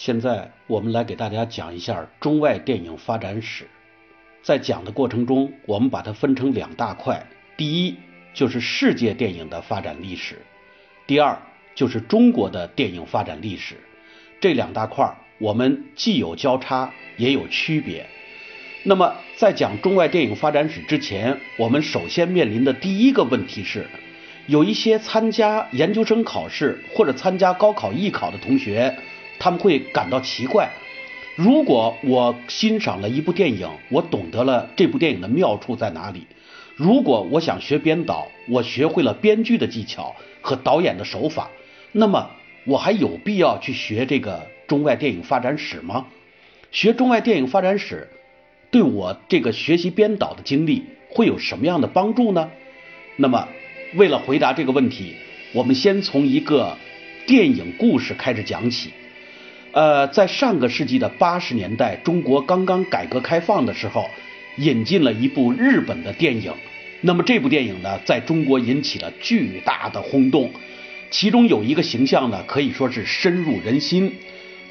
现在我们来给大家讲一下中外电影发展史。在讲的过程中，我们把它分成两大块：第一就是世界电影的发展历史；第二就是中国的电影发展历史。这两大块我们既有交叉，也有区别。那么，在讲中外电影发展史之前，我们首先面临的第一个问题是，有一些参加研究生考试或者参加高考艺考的同学。他们会感到奇怪，如果我欣赏了一部电影，我懂得了这部电影的妙处在哪里；如果我想学编导，我学会了编剧的技巧和导演的手法，那么我还有必要去学这个中外电影发展史吗？学中外电影发展史对我这个学习编导的经历会有什么样的帮助呢？那么，为了回答这个问题，我们先从一个电影故事开始讲起。呃，在上个世纪的八十年代，中国刚刚改革开放的时候，引进了一部日本的电影。那么这部电影呢，在中国引起了巨大的轰动。其中有一个形象呢，可以说是深入人心。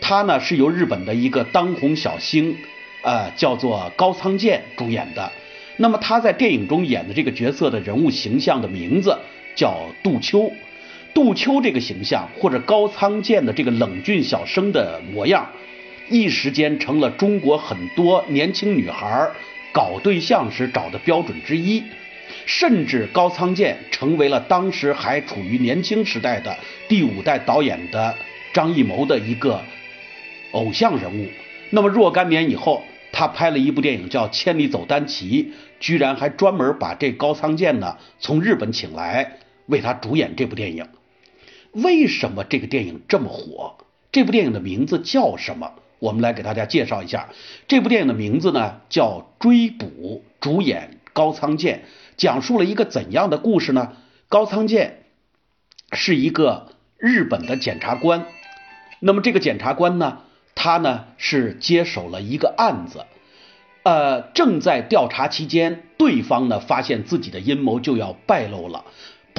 他呢是由日本的一个当红小星，呃，叫做高仓健主演的。那么他在电影中演的这个角色的人物形象的名字叫杜秋。杜秋这个形象，或者高仓健的这个冷峻小生的模样，一时间成了中国很多年轻女孩搞对象时找的标准之一。甚至高仓健成为了当时还处于年轻时代的第五代导演的张艺谋的一个偶像人物。那么若干年以后，他拍了一部电影叫《千里走单骑》，居然还专门把这高仓健呢从日本请来为他主演这部电影。为什么这个电影这么火？这部电影的名字叫什么？我们来给大家介绍一下。这部电影的名字呢叫《追捕》，主演高仓健，讲述了一个怎样的故事呢？高仓健是一个日本的检察官，那么这个检察官呢，他呢是接手了一个案子，呃，正在调查期间，对方呢发现自己的阴谋就要败露了。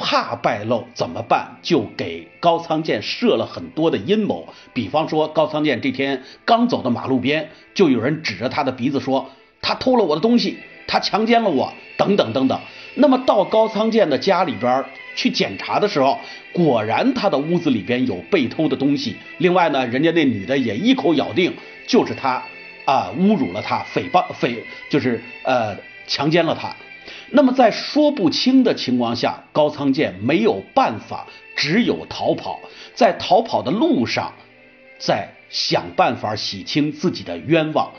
怕败露怎么办？就给高仓健设了很多的阴谋。比方说，高仓健这天刚走到马路边，就有人指着他的鼻子说：“他偷了我的东西，他强奸了我，等等等等。”那么到高仓健的家里边去检查的时候，果然他的屋子里边有被偷的东西。另外呢，人家那女的也一口咬定就是他啊侮辱了他，诽谤诽就是呃强奸了他。那么在说不清的情况下，高仓健没有办法，只有逃跑。在逃跑的路上，在想办法洗清自己的冤枉。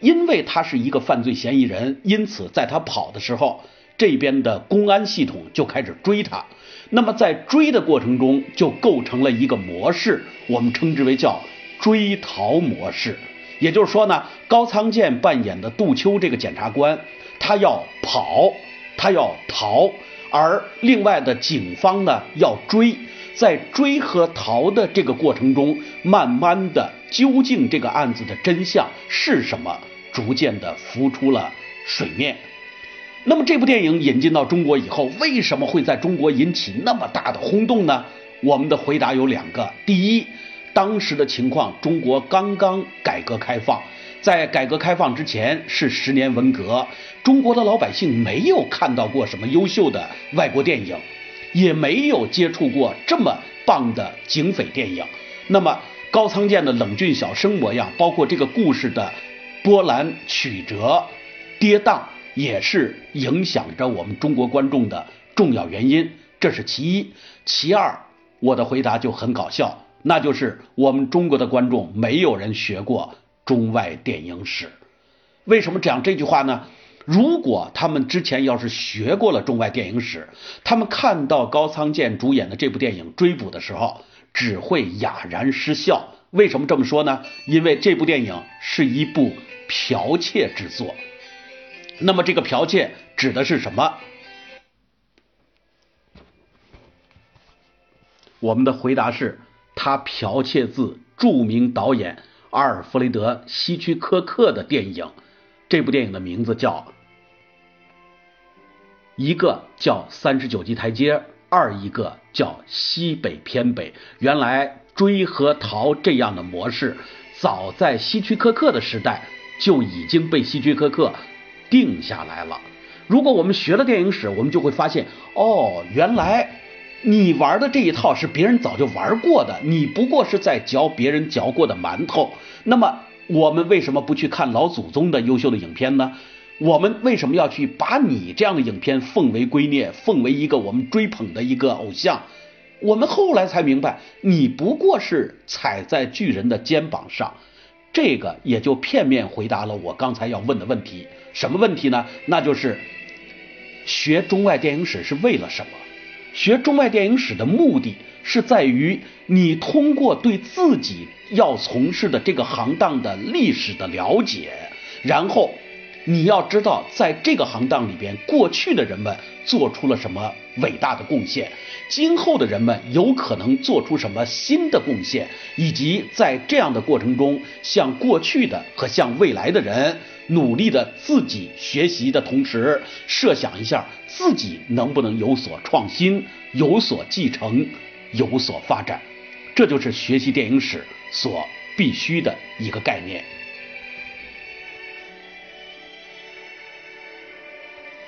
因为他是一个犯罪嫌疑人，因此在他跑的时候，这边的公安系统就开始追他。那么在追的过程中，就构成了一个模式，我们称之为叫追逃模式。也就是说呢，高仓健扮演的杜秋这个检察官，他要跑。他要逃，而另外的警方呢要追，在追和逃的这个过程中，慢慢的，究竟这个案子的真相是什么，逐渐的浮出了水面。那么这部电影引进到中国以后，为什么会在中国引起那么大的轰动呢？我们的回答有两个：第一，当时的情况，中国刚刚改革开放。在改革开放之前是十年文革，中国的老百姓没有看到过什么优秀的外国电影，也没有接触过这么棒的警匪电影。那么高仓健的冷峻小生模样，包括这个故事的波澜曲折、跌宕，也是影响着我们中国观众的重要原因。这是其一。其二，我的回答就很搞笑，那就是我们中国的观众没有人学过。中外电影史，为什么讲这句话呢？如果他们之前要是学过了中外电影史，他们看到高仓健主演的这部电影《追捕》的时候，只会哑然失笑。为什么这么说呢？因为这部电影是一部剽窃之作。那么这个剽窃指的是什么？我们的回答是，他剽窃自著名导演。阿尔弗雷德·希区柯克的电影，这部电影的名字叫一个叫《三十九级台阶》，二一个叫《西北偏北》。原来追和逃这样的模式，早在希区柯克的时代就已经被希区柯克定下来了。如果我们学了电影史，我们就会发现，哦，原来你玩的这一套是别人早就玩过的，你不过是在嚼别人嚼过的馒头。那么，我们为什么不去看老祖宗的优秀的影片呢？我们为什么要去把你这样的影片奉为圭臬，奉为一个我们追捧的一个偶像？我们后来才明白，你不过是踩在巨人的肩膀上，这个也就片面回答了我刚才要问的问题。什么问题呢？那就是学中外电影史是为了什么？学中外电影史的目的是在于你通过对自己要从事的这个行当的历史的了解，然后。你要知道，在这个行当里边，过去的人们做出了什么伟大的贡献，今后的人们有可能做出什么新的贡献，以及在这样的过程中，向过去的和向未来的人努力的自己学习的同时，设想一下自己能不能有所创新、有所继承、有所发展，这就是学习电影史所必须的一个概念。